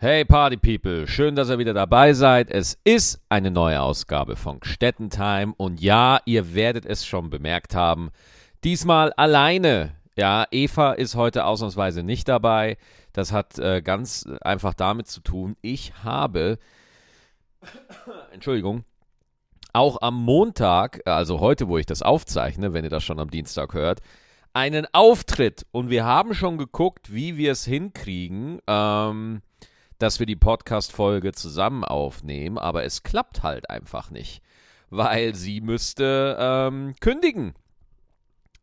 Hey Party People, schön, dass ihr wieder dabei seid. Es ist eine neue Ausgabe von Stettentime und ja, ihr werdet es schon bemerkt haben, diesmal alleine. Ja, Eva ist heute ausnahmsweise nicht dabei. Das hat äh, ganz einfach damit zu tun, ich habe, Entschuldigung, auch am Montag, also heute, wo ich das aufzeichne, wenn ihr das schon am Dienstag hört, einen Auftritt und wir haben schon geguckt, wie wir es hinkriegen. Ähm, dass wir die Podcast-Folge zusammen aufnehmen, aber es klappt halt einfach nicht, weil sie müsste ähm, kündigen,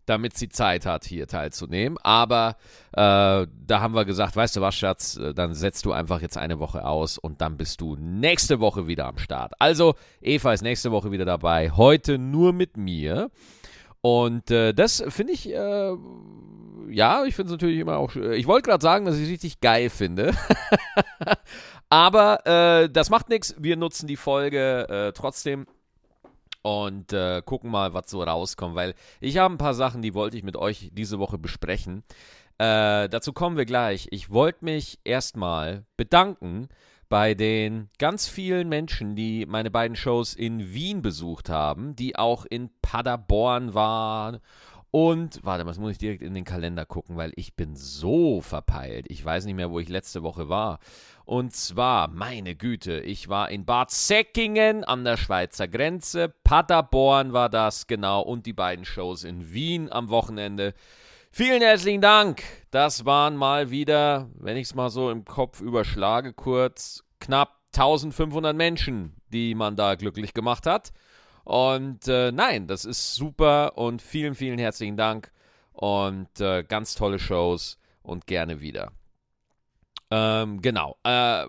damit sie Zeit hat, hier teilzunehmen. Aber äh, da haben wir gesagt, weißt du was, Schatz, äh, dann setzt du einfach jetzt eine Woche aus und dann bist du nächste Woche wieder am Start. Also, Eva ist nächste Woche wieder dabei, heute nur mit mir. Und äh, das finde ich, äh, ja, ich finde es natürlich immer auch, ich wollte gerade sagen, dass ich es richtig geil finde. Aber äh, das macht nichts. Wir nutzen die Folge äh, trotzdem und äh, gucken mal, was so rauskommt, weil ich habe ein paar Sachen, die wollte ich mit euch diese Woche besprechen. Äh, dazu kommen wir gleich. Ich wollte mich erstmal bedanken bei den ganz vielen Menschen, die meine beiden Shows in Wien besucht haben, die auch in Paderborn waren. Und, warte, was muss ich direkt in den Kalender gucken, weil ich bin so verpeilt. Ich weiß nicht mehr, wo ich letzte Woche war. Und zwar, meine Güte, ich war in Bad Säckingen an der Schweizer Grenze. Paderborn war das, genau. Und die beiden Shows in Wien am Wochenende. Vielen herzlichen Dank. Das waren mal wieder, wenn ich es mal so im Kopf überschlage, kurz knapp 1500 Menschen, die man da glücklich gemacht hat. Und äh, nein, das ist super und vielen, vielen herzlichen Dank und äh, ganz tolle Shows und gerne wieder. Ähm, genau. Äh,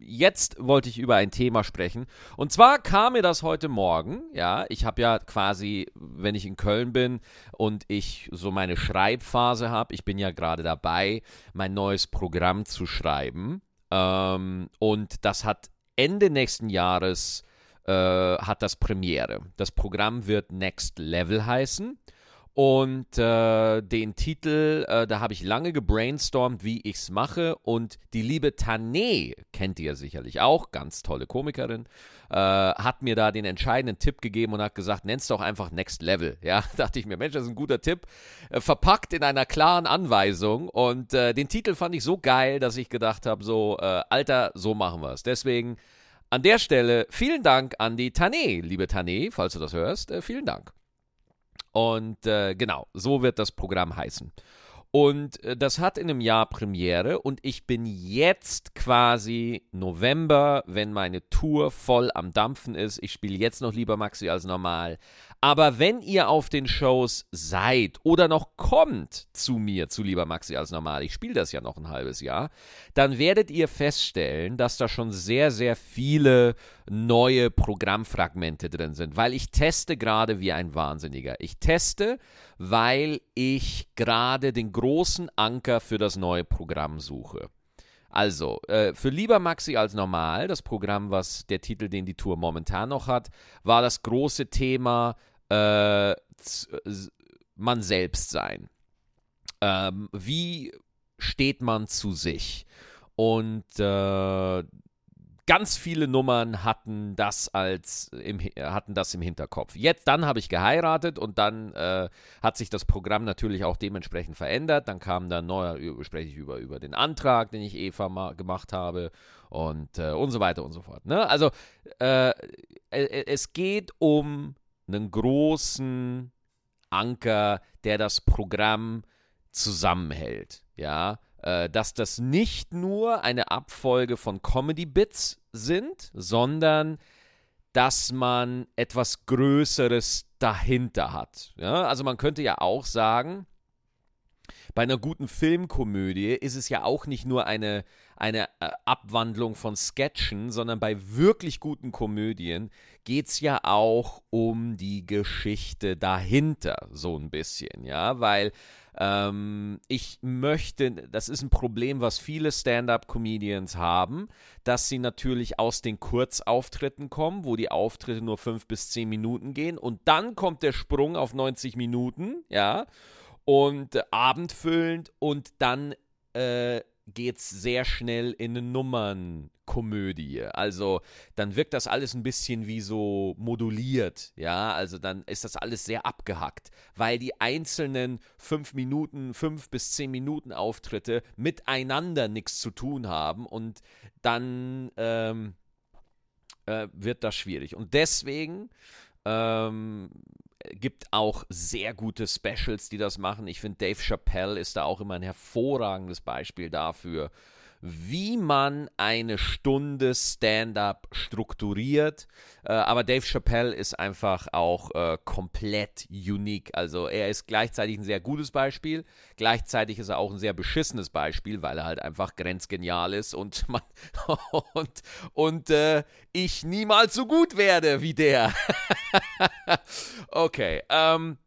jetzt wollte ich über ein Thema sprechen. Und zwar kam mir das heute Morgen. Ja, ich habe ja quasi, wenn ich in Köln bin und ich so meine Schreibphase habe, ich bin ja gerade dabei, mein neues Programm zu schreiben. Ähm, und das hat Ende nächsten Jahres äh, hat das Premiere. Das Programm wird Next Level heißen. Und äh, den Titel, äh, da habe ich lange gebrainstormt, wie ich es mache. Und die liebe Tane, kennt ihr sicherlich auch, ganz tolle Komikerin, äh, hat mir da den entscheidenden Tipp gegeben und hat gesagt, nenn's doch einfach Next Level. Ja, dachte ich mir, Mensch, das ist ein guter Tipp. Äh, verpackt in einer klaren Anweisung. Und äh, den Titel fand ich so geil, dass ich gedacht habe, so, äh, Alter, so machen wir es. Deswegen an der Stelle vielen Dank an die Tane, liebe Tane, falls du das hörst. vielen Dank. Und äh, genau, so wird das Programm heißen. Und äh, das hat in einem Jahr Premiere und ich bin jetzt quasi November, wenn meine Tour voll am Dampfen ist. Ich spiele jetzt noch lieber Maxi als normal. Aber wenn ihr auf den Shows seid oder noch kommt zu mir, zu lieber Maxi als normal, ich spiele das ja noch ein halbes Jahr, dann werdet ihr feststellen, dass da schon sehr, sehr viele neue Programmfragmente drin sind, weil ich teste gerade wie ein Wahnsinniger. Ich teste, weil ich gerade den großen Anker für das neue Programm suche. Also, äh, für lieber Maxi als normal, das Programm, was der Titel, den die Tour momentan noch hat, war das große Thema äh, man selbst sein. Ähm, wie steht man zu sich? Und äh, ganz viele Nummern hatten das als im, hatten das im Hinterkopf. Jetzt dann habe ich geheiratet und dann äh, hat sich das Programm natürlich auch dementsprechend verändert. Dann kam dann neuer spreche ich über über den Antrag, den ich Eva gemacht habe und äh, und so weiter und so fort. Ne? Also äh, äh, es geht um einen großen Anker, der das Programm zusammenhält. Ja, äh, dass das nicht nur eine Abfolge von Comedy-Bits sind, sondern dass man etwas Größeres dahinter hat. Ja, also man könnte ja auch sagen, bei einer guten Filmkomödie ist es ja auch nicht nur eine, eine äh, Abwandlung von Sketchen, sondern bei wirklich guten Komödien geht es ja auch um die Geschichte dahinter, so ein bisschen, ja, weil ähm, ich möchte, das ist ein Problem, was viele Stand-up-Comedians haben, dass sie natürlich aus den Kurzauftritten kommen, wo die Auftritte nur fünf bis zehn Minuten gehen und dann kommt der Sprung auf 90 Minuten, ja, und äh, abendfüllend und dann äh, es sehr schnell in eine Nummernkomödie. Also dann wirkt das alles ein bisschen wie so moduliert, ja. Also dann ist das alles sehr abgehackt, weil die einzelnen fünf Minuten, fünf bis zehn Minuten Auftritte miteinander nichts zu tun haben und dann ähm, äh, wird das schwierig. Und deswegen ähm, gibt auch sehr gute Specials, die das machen. Ich finde, Dave Chappelle ist da auch immer ein hervorragendes Beispiel dafür, wie man eine Stunde Stand-up strukturiert. Äh, aber Dave Chappelle ist einfach auch äh, komplett unique. Also er ist gleichzeitig ein sehr gutes Beispiel, gleichzeitig ist er auch ein sehr beschissenes Beispiel, weil er halt einfach grenzgenial ist und man und, und äh, ich niemals so gut werde wie der. okay. Ähm,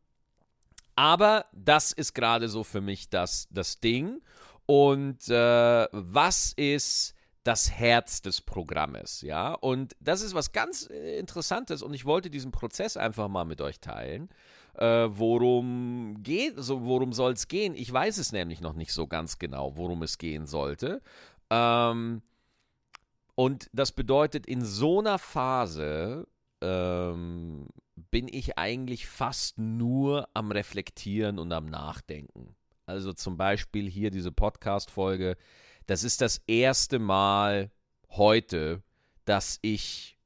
aber das ist gerade so für mich das, das Ding. Und äh, was ist das Herz des Programmes, ja? Und das ist was ganz äh, Interessantes und ich wollte diesen Prozess einfach mal mit euch teilen. Äh, worum geht, so, worum soll es gehen? Ich weiß es nämlich noch nicht so ganz genau, worum es gehen sollte. Ähm, und das bedeutet, in so einer Phase ähm, bin ich eigentlich fast nur am Reflektieren und am Nachdenken. Also zum Beispiel hier diese Podcast-Folge. Das ist das erste Mal heute, dass ich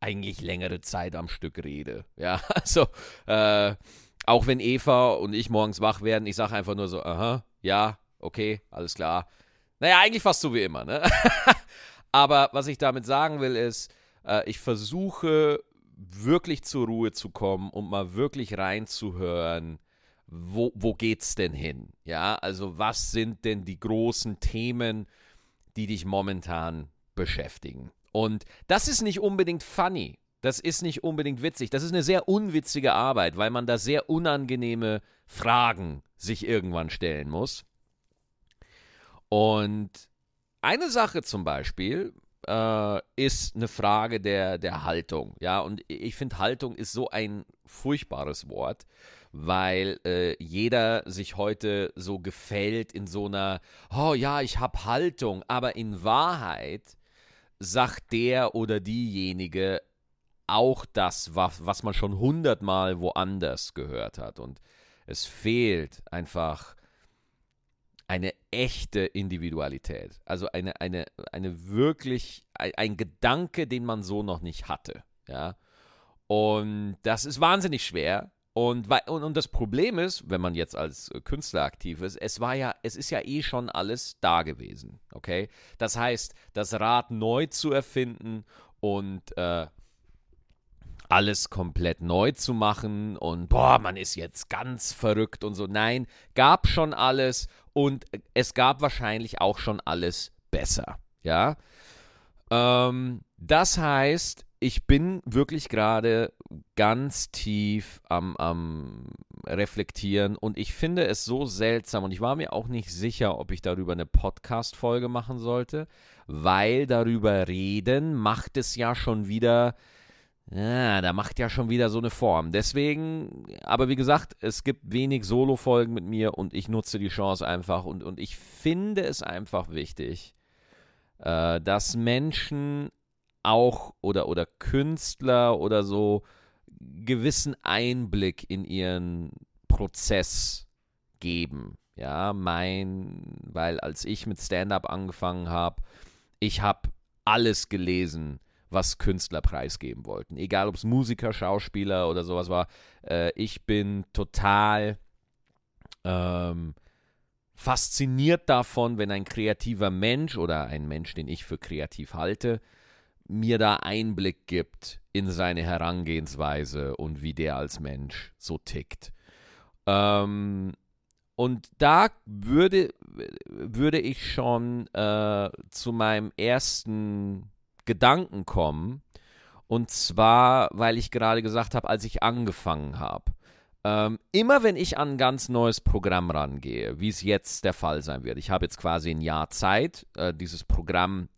eigentlich längere Zeit am Stück rede. Ja, also äh, auch wenn Eva und ich morgens wach werden, ich sage einfach nur so, aha, ja, okay, alles klar. Naja, eigentlich fast so wie immer, ne? Aber was ich damit sagen will, ist, äh, ich versuche wirklich zur Ruhe zu kommen und mal wirklich reinzuhören, wo, wo geht's denn hin? Ja, also was sind denn die großen Themen, die dich momentan beschäftigen? Und das ist nicht unbedingt funny. Das ist nicht unbedingt witzig. Das ist eine sehr unwitzige Arbeit, weil man da sehr unangenehme Fragen sich irgendwann stellen muss. Und eine Sache zum Beispiel äh, ist eine Frage der, der Haltung. Ja, und ich finde, Haltung ist so ein furchtbares Wort weil äh, jeder sich heute so gefällt in so einer, oh ja, ich habe Haltung, aber in Wahrheit sagt der oder diejenige auch das, was, was man schon hundertmal woanders gehört hat. Und es fehlt einfach eine echte Individualität. Also eine, eine, eine wirklich, ein, ein Gedanke, den man so noch nicht hatte. Ja. Und das ist wahnsinnig schwer, und, und, und das Problem ist, wenn man jetzt als äh, Künstler aktiv ist, es war ja, es ist ja eh schon alles da gewesen. Okay? Das heißt, das Rad neu zu erfinden und äh, alles komplett neu zu machen und boah, man ist jetzt ganz verrückt und so. Nein, gab schon alles und es gab wahrscheinlich auch schon alles besser. Ja. Ähm, das heißt, ich bin wirklich gerade ganz tief am, am Reflektieren und ich finde es so seltsam und ich war mir auch nicht sicher, ob ich darüber eine Podcast-Folge machen sollte, weil darüber reden macht es ja schon wieder. Ja, da macht ja schon wieder so eine Form. Deswegen, aber wie gesagt, es gibt wenig Solo-Folgen mit mir und ich nutze die Chance einfach und, und ich finde es einfach wichtig, äh, dass Menschen auch oder, oder Künstler oder so gewissen Einblick in ihren Prozess geben. Ja, mein, weil als ich mit Stand-up angefangen habe, ich habe alles gelesen, was Künstler preisgeben wollten. Egal ob es Musiker, Schauspieler oder sowas war. Äh, ich bin total ähm, fasziniert davon, wenn ein kreativer Mensch oder ein Mensch, den ich für kreativ halte, mir da Einblick gibt in seine Herangehensweise und wie der als Mensch so tickt. Ähm, und da würde, würde ich schon äh, zu meinem ersten Gedanken kommen. Und zwar, weil ich gerade gesagt habe, als ich angefangen habe. Ähm, immer wenn ich an ein ganz neues Programm rangehe, wie es jetzt der Fall sein wird, ich habe jetzt quasi ein Jahr Zeit, äh, dieses Programm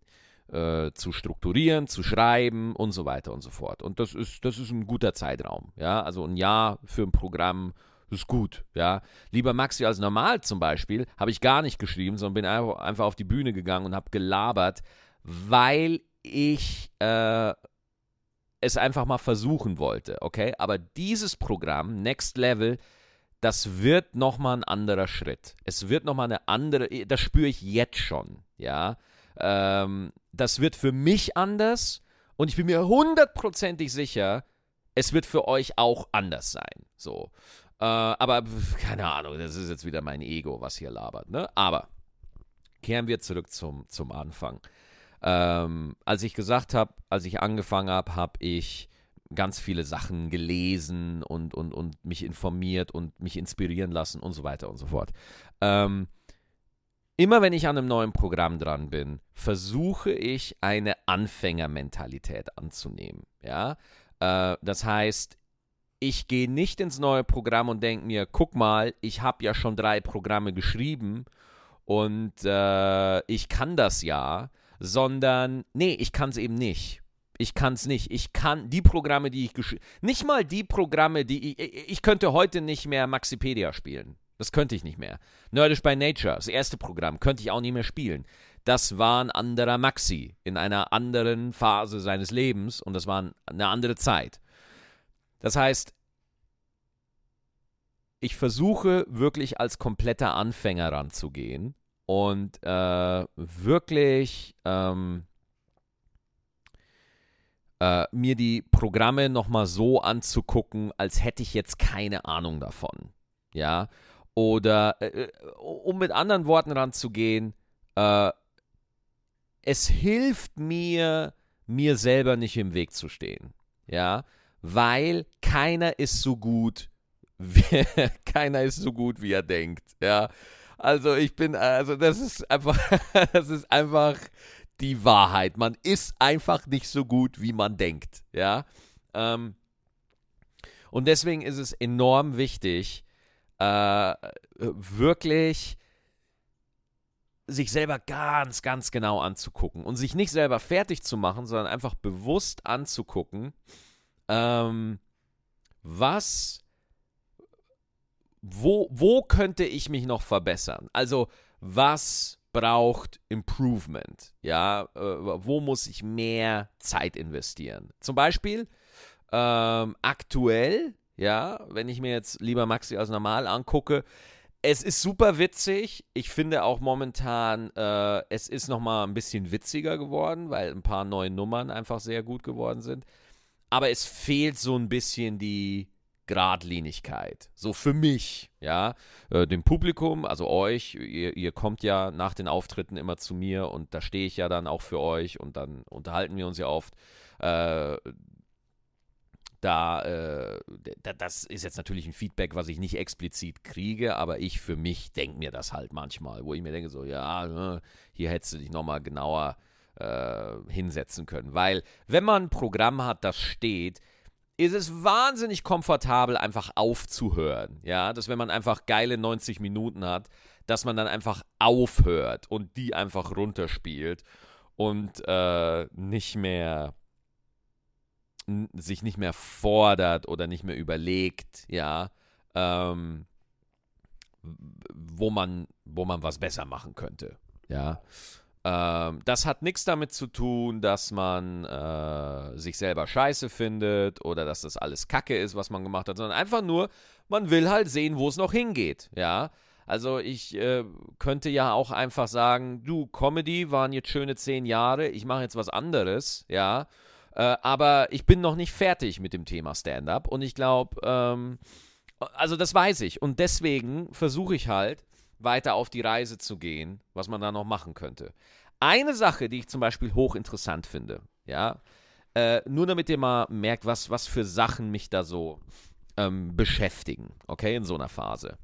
äh, zu strukturieren, zu schreiben und so weiter und so fort. Und das ist, das ist ein guter Zeitraum. Ja, also ein Jahr für ein Programm ist gut, ja. Lieber Maxi als normal zum Beispiel, habe ich gar nicht geschrieben, sondern bin einfach auf die Bühne gegangen und habe gelabert, weil ich äh, es einfach mal versuchen wollte, okay? Aber dieses Programm, Next Level, das wird nochmal ein anderer Schritt. Es wird nochmal eine andere, das spüre ich jetzt schon, ja. Ähm, das wird für mich anders und ich bin mir hundertprozentig sicher, es wird für euch auch anders sein. So. Äh, aber keine Ahnung, das ist jetzt wieder mein Ego, was hier labert. Ne? Aber kehren wir zurück zum, zum Anfang. Ähm, als ich gesagt habe, als ich angefangen habe, habe ich ganz viele Sachen gelesen und, und, und mich informiert und mich inspirieren lassen und so weiter und so fort. Ähm, immer wenn ich an einem neuen Programm dran bin, versuche ich eine Anfängermentalität anzunehmen. Ja, äh, das heißt, ich gehe nicht ins neue Programm und denke mir, guck mal, ich habe ja schon drei Programme geschrieben und äh, ich kann das ja, sondern nee, ich kann es eben nicht. Ich kann es nicht. Ich kann die Programme, die ich geschrieben nicht mal die Programme, die ich, ich könnte heute nicht mehr Maxipedia spielen. Das könnte ich nicht mehr. Nerdish by Nature, das erste Programm, könnte ich auch nicht mehr spielen. Das war ein anderer Maxi in einer anderen Phase seines Lebens und das war eine andere Zeit. Das heißt, ich versuche wirklich als kompletter Anfänger ranzugehen und äh, wirklich ähm, äh, mir die Programme nochmal so anzugucken, als hätte ich jetzt keine Ahnung davon. Ja. Oder äh, äh um mit anderen Worten ranzugehen, äh, es hilft mir, mir selber nicht im Weg zu stehen. Ja weil keiner ist so gut, wie, keiner ist so gut, wie er denkt. Ja, also ich bin, also das ist einfach, das ist einfach die Wahrheit. Man ist einfach nicht so gut, wie man denkt. Ja, ähm, und deswegen ist es enorm wichtig, äh, wirklich sich selber ganz, ganz genau anzugucken und sich nicht selber fertig zu machen, sondern einfach bewusst anzugucken ähm, was, wo, wo könnte ich mich noch verbessern? Also, was braucht Improvement? Ja, äh, wo muss ich mehr Zeit investieren? Zum Beispiel ähm, aktuell, ja, wenn ich mir jetzt lieber Maxi als normal angucke, es ist super witzig. Ich finde auch momentan, äh, es ist noch mal ein bisschen witziger geworden, weil ein paar neue Nummern einfach sehr gut geworden sind aber es fehlt so ein bisschen die Gradlinigkeit. So für mich, ja. Äh, dem Publikum, also euch, ihr, ihr, kommt ja nach den Auftritten immer zu mir und da stehe ich ja dann auch für euch und dann unterhalten wir uns ja oft. Äh, da, äh, das ist jetzt natürlich ein Feedback, was ich nicht explizit kriege, aber ich für mich denke mir das halt manchmal, wo ich mir denke, so, ja, ne, hier hättest du dich nochmal genauer äh, hinsetzen können. Weil, wenn man ein Programm hat, das steht, ist es wahnsinnig komfortabel, einfach aufzuhören. Ja, dass wenn man einfach geile 90 Minuten hat, dass man dann einfach aufhört und die einfach runterspielt und äh, nicht mehr sich nicht mehr fordert oder nicht mehr überlegt, ja, ähm, wo man, wo man was besser machen könnte. Ja. Ähm, das hat nichts damit zu tun, dass man äh, sich selber scheiße findet oder dass das alles Kacke ist, was man gemacht hat, sondern einfach nur, man will halt sehen, wo es noch hingeht. Ja. Also ich äh, könnte ja auch einfach sagen, du, Comedy waren jetzt schöne zehn Jahre, ich mache jetzt was anderes, ja. Äh, aber ich bin noch nicht fertig mit dem Thema Stand-up und ich glaube, ähm, also das weiß ich und deswegen versuche ich halt, weiter auf die Reise zu gehen, was man da noch machen könnte. Eine Sache, die ich zum Beispiel hochinteressant finde, ja, äh, nur damit ihr mal merkt, was, was für Sachen mich da so ähm, beschäftigen, okay, in so einer Phase.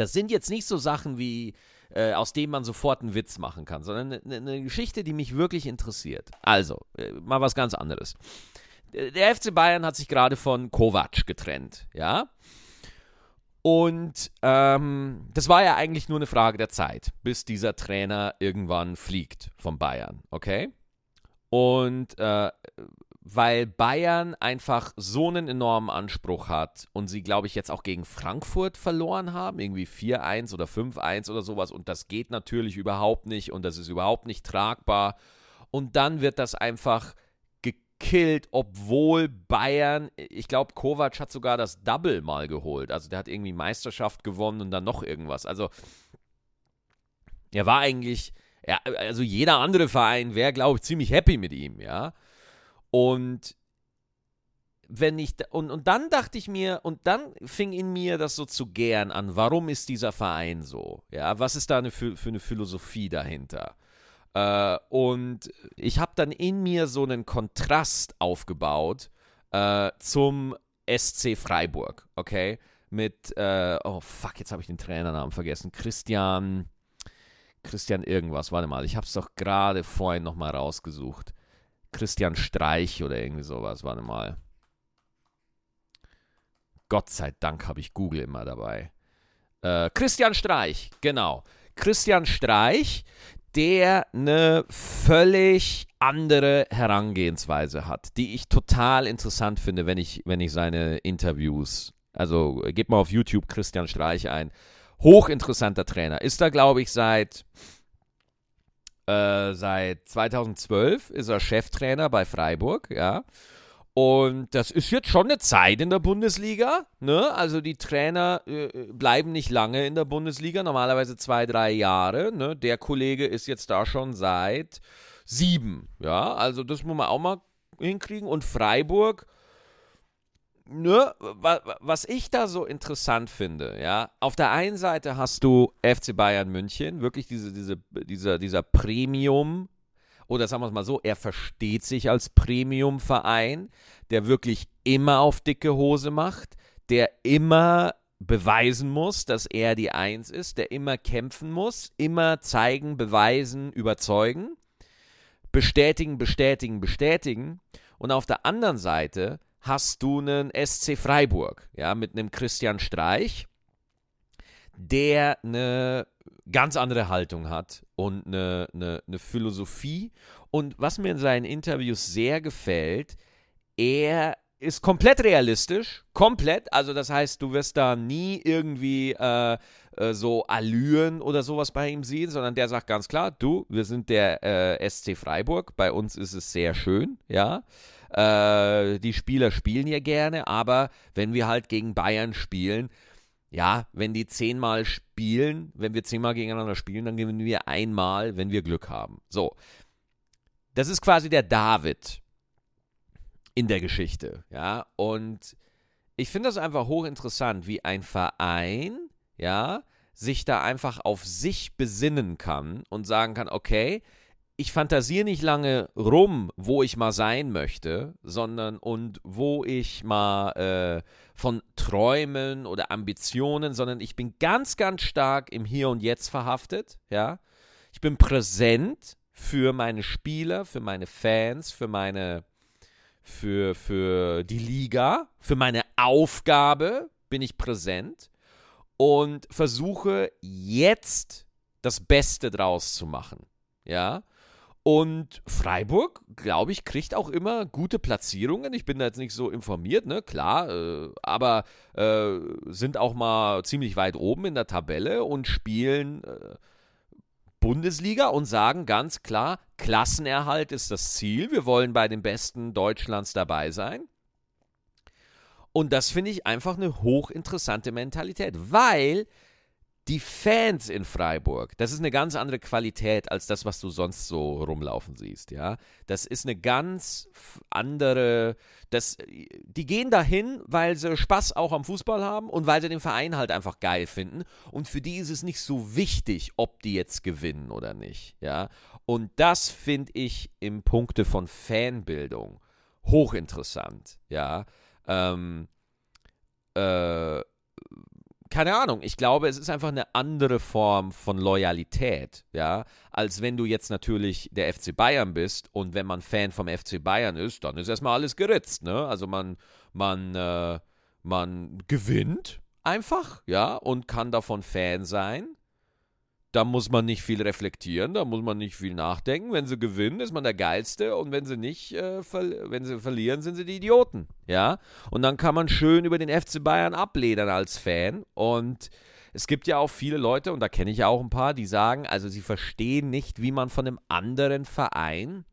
Das sind jetzt nicht so Sachen wie, äh, aus denen man sofort einen Witz machen kann, sondern eine, eine Geschichte, die mich wirklich interessiert. Also, äh, mal was ganz anderes. Der FC Bayern hat sich gerade von Kovac getrennt, ja. Und ähm, das war ja eigentlich nur eine Frage der Zeit, bis dieser Trainer irgendwann fliegt von Bayern, okay? Und äh, weil Bayern einfach so einen enormen Anspruch hat und sie, glaube ich, jetzt auch gegen Frankfurt verloren haben, irgendwie 4-1 oder 5-1 oder sowas. Und das geht natürlich überhaupt nicht und das ist überhaupt nicht tragbar. Und dann wird das einfach gekillt, obwohl Bayern, ich glaube, Kovac hat sogar das Double mal geholt, also der hat irgendwie Meisterschaft gewonnen und dann noch irgendwas, also er war eigentlich, ja, also jeder andere Verein wäre, glaube ich, ziemlich happy mit ihm, ja. Und wenn ich und, und dann dachte ich mir, und dann fing in mir das so zu gern an, warum ist dieser Verein so? Ja, was ist da eine, für, für eine Philosophie dahinter? Äh, und ich habe dann in mir so einen Kontrast aufgebaut äh, zum SC Freiburg, okay? Mit, äh, oh fuck, jetzt habe ich den Trainernamen vergessen. Christian, Christian irgendwas, warte mal, ich habe es doch gerade vorhin nochmal rausgesucht. Christian Streich oder irgendwie sowas, warte mal. Gott sei Dank habe ich Google immer dabei. Äh, Christian Streich, genau. Christian Streich, der eine völlig andere Herangehensweise hat, die ich total interessant finde, wenn ich, wenn ich seine Interviews, also gebt mal auf YouTube Christian Streich ein. Hochinteressanter Trainer. Ist da, glaube ich, seit äh, seit 2012 ist er Cheftrainer bei Freiburg, ja. Und das ist jetzt schon eine Zeit in der Bundesliga. Ne? Also die Trainer äh, bleiben nicht lange in der Bundesliga, normalerweise zwei, drei Jahre. Ne? Der Kollege ist jetzt da schon seit sieben. Ja, also das muss man auch mal hinkriegen. Und Freiburg ne, was ich da so interessant finde, ja, auf der einen Seite hast du FC Bayern München, wirklich diese, diese, dieser, dieser Premium, oder sagen wir es mal so, er versteht sich als Premium-Verein, der wirklich immer auf dicke Hose macht, der immer beweisen muss, dass er die Eins ist, der immer kämpfen muss, immer zeigen, beweisen, überzeugen, bestätigen, bestätigen, bestätigen. Und auf der anderen Seite hast du einen SC Freiburg, ja, mit einem Christian Streich, der eine ganz andere Haltung hat und eine, eine, eine Philosophie. Und was mir in seinen Interviews sehr gefällt, er ist komplett realistisch, komplett. Also das heißt, du wirst da nie irgendwie äh, äh, so Allüren oder sowas bei ihm sehen, sondern der sagt ganz klar, du, wir sind der äh, SC Freiburg, bei uns ist es sehr schön, ja. Äh, die Spieler spielen ja gerne, aber wenn wir halt gegen Bayern spielen, ja, wenn die zehnmal spielen, wenn wir zehnmal gegeneinander spielen, dann gewinnen wir einmal, wenn wir Glück haben. So. Das ist quasi der David in der Geschichte, ja. Und ich finde das einfach hochinteressant, wie ein Verein, ja, sich da einfach auf sich besinnen kann und sagen kann, okay, ich fantasiere nicht lange rum, wo ich mal sein möchte, sondern und wo ich mal äh, von Träumen oder Ambitionen, sondern ich bin ganz, ganz stark im Hier und Jetzt verhaftet, ja. Ich bin präsent für meine Spieler, für meine Fans, für meine, für, für die Liga, für meine Aufgabe bin ich präsent und versuche jetzt das Beste draus zu machen, ja. Und Freiburg, glaube ich, kriegt auch immer gute Platzierungen. Ich bin da jetzt nicht so informiert, ne? Klar, äh, aber äh, sind auch mal ziemlich weit oben in der Tabelle und spielen äh, Bundesliga und sagen ganz klar, Klassenerhalt ist das Ziel. Wir wollen bei den Besten Deutschlands dabei sein. Und das finde ich einfach eine hochinteressante Mentalität, weil die Fans in Freiburg, das ist eine ganz andere Qualität als das, was du sonst so rumlaufen siehst, ja. Das ist eine ganz andere, das, die gehen dahin, weil sie Spaß auch am Fußball haben und weil sie den Verein halt einfach geil finden. Und für die ist es nicht so wichtig, ob die jetzt gewinnen oder nicht, ja. Und das finde ich im Punkte von Fanbildung hochinteressant, ja. Ähm, äh, keine Ahnung, ich glaube, es ist einfach eine andere Form von Loyalität, ja, als wenn du jetzt natürlich der FC Bayern bist und wenn man Fan vom FC Bayern ist, dann ist erstmal alles geritzt, ne? Also man, man, äh, man gewinnt einfach, ja, und kann davon Fan sein. Da muss man nicht viel reflektieren, da muss man nicht viel nachdenken. Wenn sie gewinnen, ist man der Geilste und wenn sie nicht, äh, wenn sie verlieren, sind sie die Idioten. Ja, und dann kann man schön über den FC Bayern abledern als Fan und es gibt ja auch viele Leute, und da kenne ich ja auch ein paar, die sagen, also sie verstehen nicht, wie man von einem anderen Verein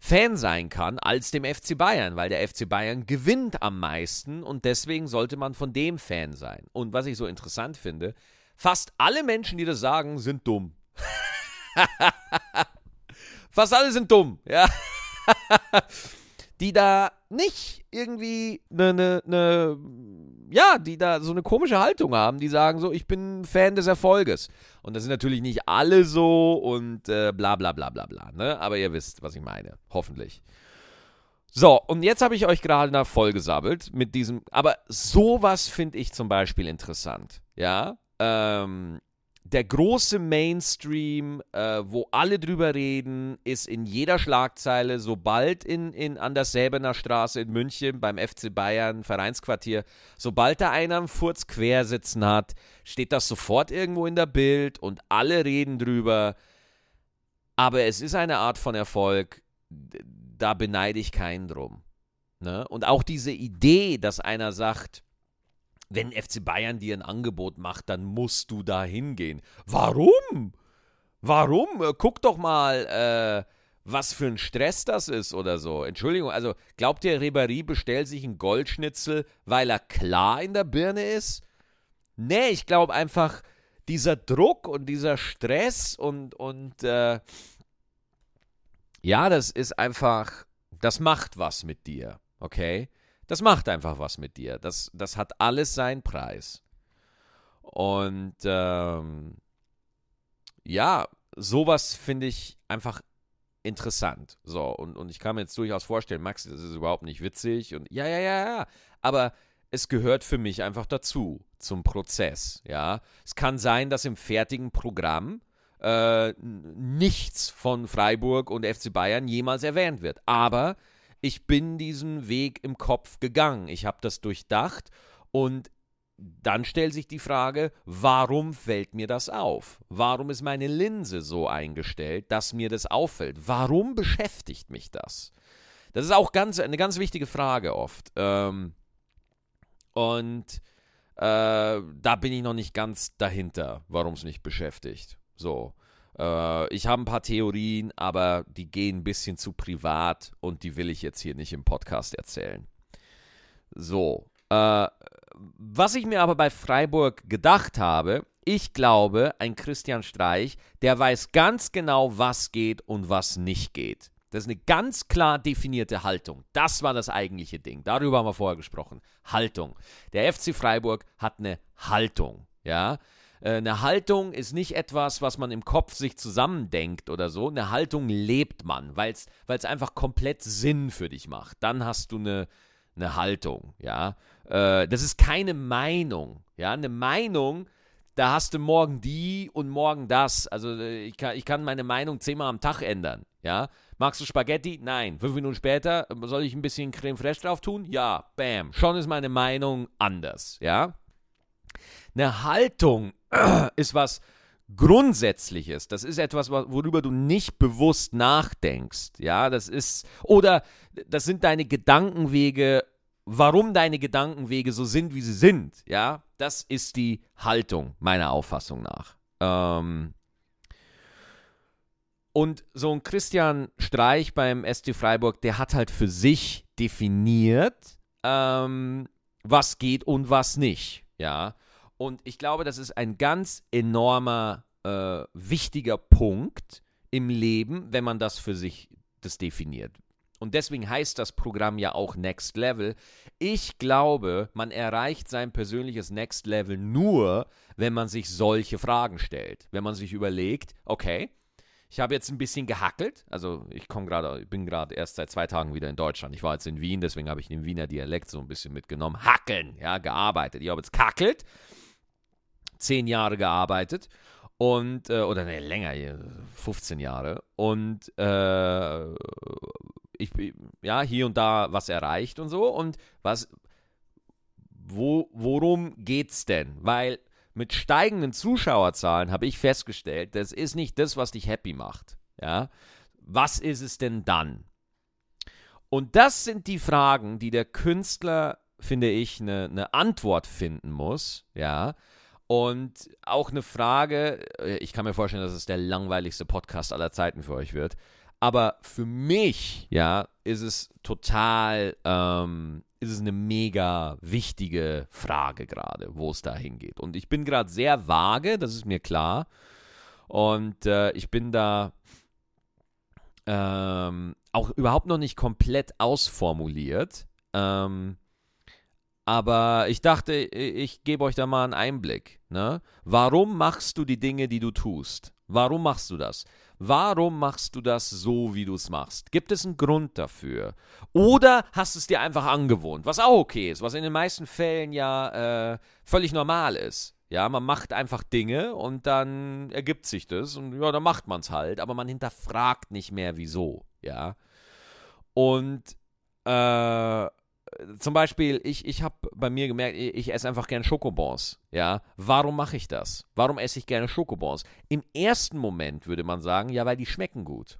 Fan sein kann als dem FC Bayern, weil der FC Bayern gewinnt am meisten und deswegen sollte man von dem Fan sein. Und was ich so interessant finde, Fast alle Menschen, die das sagen, sind dumm. Fast alle sind dumm, ja. die da nicht irgendwie eine, eine, eine, ja, die da so eine komische Haltung haben, die sagen so, ich bin Fan des Erfolges. Und das sind natürlich nicht alle so und äh, bla bla bla bla bla, ne? Aber ihr wisst, was ich meine. Hoffentlich. So, und jetzt habe ich euch gerade nach vollgesabbelt mit diesem, aber sowas finde ich zum Beispiel interessant, ja? Ähm, der große Mainstream, äh, wo alle drüber reden, ist in jeder Schlagzeile, sobald in, in, an der Säbener Straße in München beim FC Bayern Vereinsquartier, sobald da einer einen Furz quersitzen hat, steht das sofort irgendwo in der Bild und alle reden drüber. Aber es ist eine Art von Erfolg, da beneide ich keinen drum. Ne? Und auch diese Idee, dass einer sagt, wenn FC Bayern dir ein Angebot macht, dann musst du da hingehen. Warum? Warum? Äh, guck doch mal, äh, was für ein Stress das ist oder so. Entschuldigung, also glaubt ihr, Ribéry bestellt sich einen Goldschnitzel, weil er klar in der Birne ist? Nee, ich glaube einfach, dieser Druck und dieser Stress und, und äh, ja, das ist einfach, das macht was mit dir, okay? Das macht einfach was mit dir. Das, das hat alles seinen Preis. Und ähm, ja, sowas finde ich einfach interessant. So, und, und ich kann mir jetzt durchaus vorstellen, Max, das ist überhaupt nicht witzig und ja, ja, ja, ja. Aber es gehört für mich einfach dazu, zum Prozess. Ja, es kann sein, dass im fertigen Programm äh, nichts von Freiburg und FC Bayern jemals erwähnt wird. Aber ich bin diesen Weg im Kopf gegangen. Ich habe das durchdacht und dann stellt sich die Frage, warum fällt mir das auf? Warum ist meine Linse so eingestellt, dass mir das auffällt? Warum beschäftigt mich das? Das ist auch ganz, eine ganz wichtige Frage oft. Ähm, und äh, da bin ich noch nicht ganz dahinter, warum es mich beschäftigt. So. Äh, ich habe ein paar Theorien, aber die gehen ein bisschen zu privat und die will ich jetzt hier nicht im Podcast erzählen. So. Äh, was ich mir aber bei Freiburg gedacht habe, ich glaube, ein Christian Streich, der weiß ganz genau, was geht und was nicht geht. Das ist eine ganz klar definierte Haltung. Das war das eigentliche Ding. Darüber haben wir vorher gesprochen. Haltung. Der FC Freiburg hat eine Haltung. Ja, eine Haltung ist nicht etwas, was man im Kopf sich zusammendenkt oder so. Eine Haltung lebt man, weil es einfach komplett Sinn für dich macht. Dann hast du eine, eine Haltung, ja. Äh, das ist keine Meinung, ja. Eine Meinung, da hast du morgen die und morgen das. Also äh, ich kann, ich kann meine Meinung zehnmal am Tag ändern, ja. Magst du Spaghetti? Nein. Fünf Minuten später, soll ich ein bisschen Creme Fraiche drauf tun? Ja, bam. Schon ist meine Meinung anders, ja. Eine Haltung ist was Grundsätzliches. Das ist etwas, worüber du nicht bewusst nachdenkst. Ja, das ist, oder das sind deine Gedankenwege, warum deine Gedankenwege so sind, wie sie sind. Ja, das ist die Haltung, meiner Auffassung nach. Ähm, und so ein Christian Streich beim ST Freiburg, der hat halt für sich definiert, ähm, was geht und was nicht. Ja, und ich glaube, das ist ein ganz enormer, äh, wichtiger Punkt im Leben, wenn man das für sich das definiert. Und deswegen heißt das Programm ja auch Next Level. Ich glaube, man erreicht sein persönliches Next Level nur, wenn man sich solche Fragen stellt. Wenn man sich überlegt, okay, ich habe jetzt ein bisschen gehackelt. Also ich komme gerade, bin gerade erst seit zwei Tagen wieder in Deutschland. Ich war jetzt in Wien, deswegen habe ich den Wiener Dialekt so ein bisschen mitgenommen. Hackeln, ja, gearbeitet. Ich habe jetzt kackelt zehn Jahre gearbeitet und, äh, oder ne, länger, 15 Jahre und äh, ich, ja, hier und da was erreicht und so und was, wo, worum geht's denn? Weil mit steigenden Zuschauerzahlen habe ich festgestellt, das ist nicht das, was dich happy macht. Ja? Was ist es denn dann? Und das sind die Fragen, die der Künstler, finde ich, eine, eine Antwort finden muss. Ja. Und auch eine Frage, äh, ich kann mir vorstellen, dass es der langweiligste Podcast aller Zeiten für euch wird. Aber für mich, ja, ist es total, ähm, ist es eine mega wichtige Frage gerade, wo es da hingeht. Und ich bin gerade sehr vage, das ist mir klar. Und äh, ich bin da ähm, auch überhaupt noch nicht komplett ausformuliert. Ähm, aber ich dachte, ich gebe euch da mal einen Einblick. Ne? Warum machst du die Dinge, die du tust? Warum machst du das? Warum machst du das so, wie du es machst? Gibt es einen Grund dafür? Oder hast es dir einfach angewohnt, was auch okay ist, was in den meisten Fällen ja äh, völlig normal ist. Ja, man macht einfach Dinge und dann ergibt sich das und ja, dann macht man es halt, aber man hinterfragt nicht mehr, wieso. Ja. Und äh, zum Beispiel, ich, ich habe bei mir gemerkt, ich, ich esse einfach gerne Schokobons. Ja, warum mache ich das? Warum esse ich gerne Schokobons? Im ersten Moment würde man sagen, ja, weil die schmecken gut.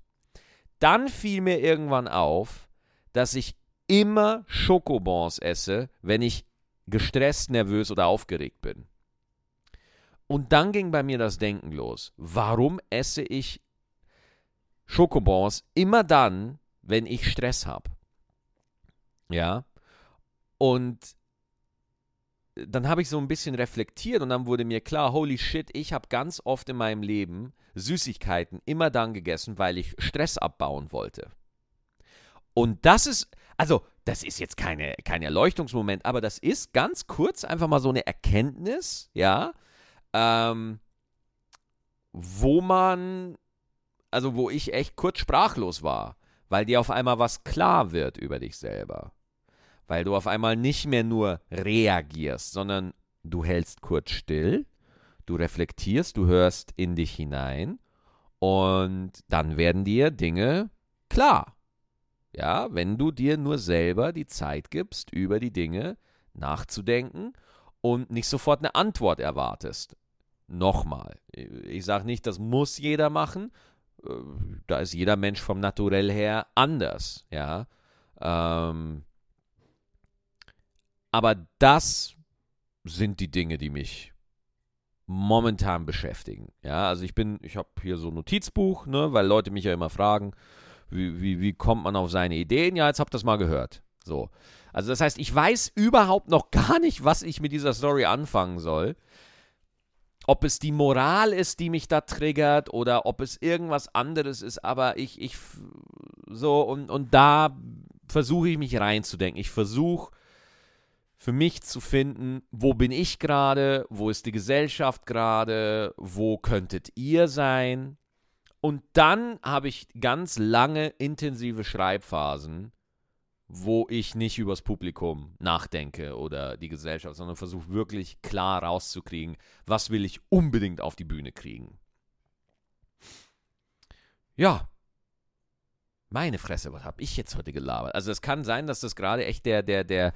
Dann fiel mir irgendwann auf, dass ich immer Schokobons esse, wenn ich gestresst, nervös oder aufgeregt bin. Und dann ging bei mir das Denken los. Warum esse ich Schokobons immer dann, wenn ich Stress habe? Ja, und dann habe ich so ein bisschen reflektiert und dann wurde mir klar, holy shit, ich habe ganz oft in meinem Leben Süßigkeiten immer dann gegessen, weil ich Stress abbauen wollte. Und das ist, also das ist jetzt keine, kein Erleuchtungsmoment, aber das ist ganz kurz einfach mal so eine Erkenntnis, ja, ähm, wo man, also wo ich echt kurz sprachlos war, weil dir auf einmal was klar wird über dich selber weil du auf einmal nicht mehr nur reagierst, sondern du hältst kurz still, du reflektierst, du hörst in dich hinein und dann werden dir Dinge klar. Ja, wenn du dir nur selber die Zeit gibst, über die Dinge nachzudenken und nicht sofort eine Antwort erwartest. Nochmal, ich sage nicht, das muss jeder machen. Äh, da ist jeder Mensch vom Naturell her anders. Ja, ähm, aber das sind die Dinge, die mich momentan beschäftigen. Ja, also ich bin, ich habe hier so ein Notizbuch, ne, weil Leute mich ja immer fragen, wie, wie, wie kommt man auf seine Ideen? Ja, jetzt habt ihr das mal gehört. So. Also das heißt, ich weiß überhaupt noch gar nicht, was ich mit dieser Story anfangen soll. Ob es die Moral ist, die mich da triggert, oder ob es irgendwas anderes ist, aber ich, ich, so, und, und da versuche ich mich reinzudenken. Ich versuche für mich zu finden, wo bin ich gerade, wo ist die Gesellschaft gerade, wo könntet ihr sein. Und dann habe ich ganz lange intensive Schreibphasen, wo ich nicht übers Publikum nachdenke oder die Gesellschaft, sondern versuche wirklich klar rauszukriegen, was will ich unbedingt auf die Bühne kriegen. Ja. Meine Fresse, was habe ich jetzt heute gelabert? Also es kann sein, dass das gerade echt der, der, der,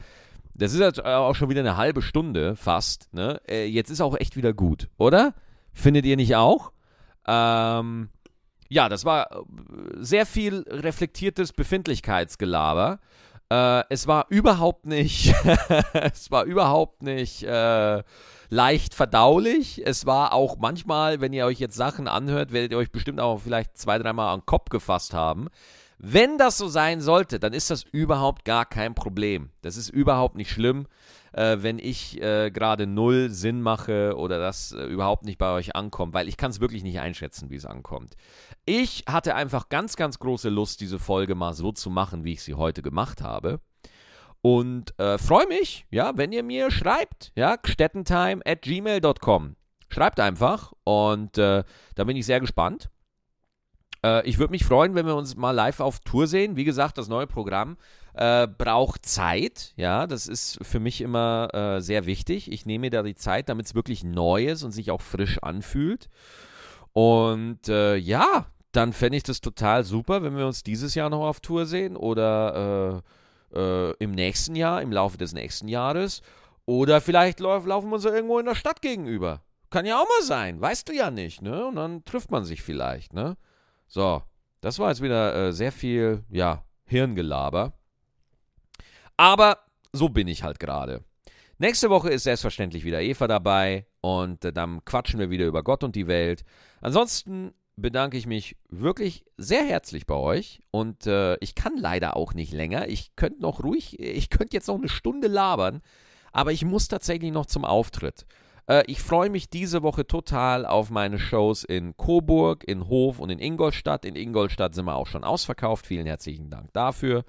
das ist jetzt auch schon wieder eine halbe Stunde fast. Ne? Äh, jetzt ist auch echt wieder gut, oder? Findet ihr nicht auch? Ähm, ja, das war äh, sehr viel reflektiertes Befindlichkeitsgelaber. Äh, es war überhaupt nicht, es war überhaupt nicht äh, leicht verdaulich. Es war auch manchmal, wenn ihr euch jetzt Sachen anhört, werdet ihr euch bestimmt auch vielleicht zwei, dreimal an den Kopf gefasst haben. Wenn das so sein sollte, dann ist das überhaupt gar kein Problem. Das ist überhaupt nicht schlimm, äh, wenn ich äh, gerade null Sinn mache oder das äh, überhaupt nicht bei euch ankommt, weil ich kann es wirklich nicht einschätzen, wie es ankommt. Ich hatte einfach ganz, ganz große Lust, diese Folge mal so zu machen, wie ich sie heute gemacht habe. Und äh, freue mich, ja, wenn ihr mir schreibt, ja, gmail.com. Schreibt einfach und äh, da bin ich sehr gespannt. Äh, ich würde mich freuen, wenn wir uns mal live auf Tour sehen. Wie gesagt, das neue Programm äh, braucht Zeit. Ja, das ist für mich immer äh, sehr wichtig. Ich nehme mir da die Zeit, damit es wirklich neu ist und sich auch frisch anfühlt. Und äh, ja, dann fände ich das total super, wenn wir uns dieses Jahr noch auf Tour sehen oder äh, äh, im nächsten Jahr, im Laufe des nächsten Jahres. Oder vielleicht laufen wir uns irgendwo in der Stadt gegenüber. Kann ja auch mal sein. Weißt du ja nicht, ne? Und dann trifft man sich vielleicht, ne? So, das war jetzt wieder äh, sehr viel, ja, Hirngelaber. Aber so bin ich halt gerade. Nächste Woche ist selbstverständlich wieder Eva dabei und äh, dann quatschen wir wieder über Gott und die Welt. Ansonsten bedanke ich mich wirklich sehr herzlich bei euch und äh, ich kann leider auch nicht länger. Ich könnte noch ruhig, ich könnte jetzt noch eine Stunde labern, aber ich muss tatsächlich noch zum Auftritt. Äh, ich freue mich diese Woche total auf meine Shows in Coburg, in Hof und in Ingolstadt. In Ingolstadt sind wir auch schon ausverkauft. Vielen herzlichen Dank dafür.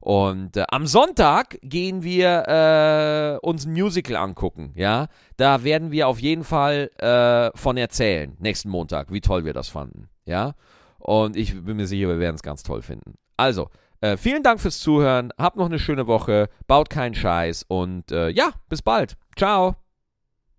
Und äh, am Sonntag gehen wir äh, uns ein Musical angucken, ja. Da werden wir auf jeden Fall äh, von erzählen, nächsten Montag, wie toll wir das fanden, ja. Und ich bin mir sicher, wir werden es ganz toll finden. Also, äh, vielen Dank fürs Zuhören, habt noch eine schöne Woche, baut keinen Scheiß und äh, ja, bis bald. Ciao.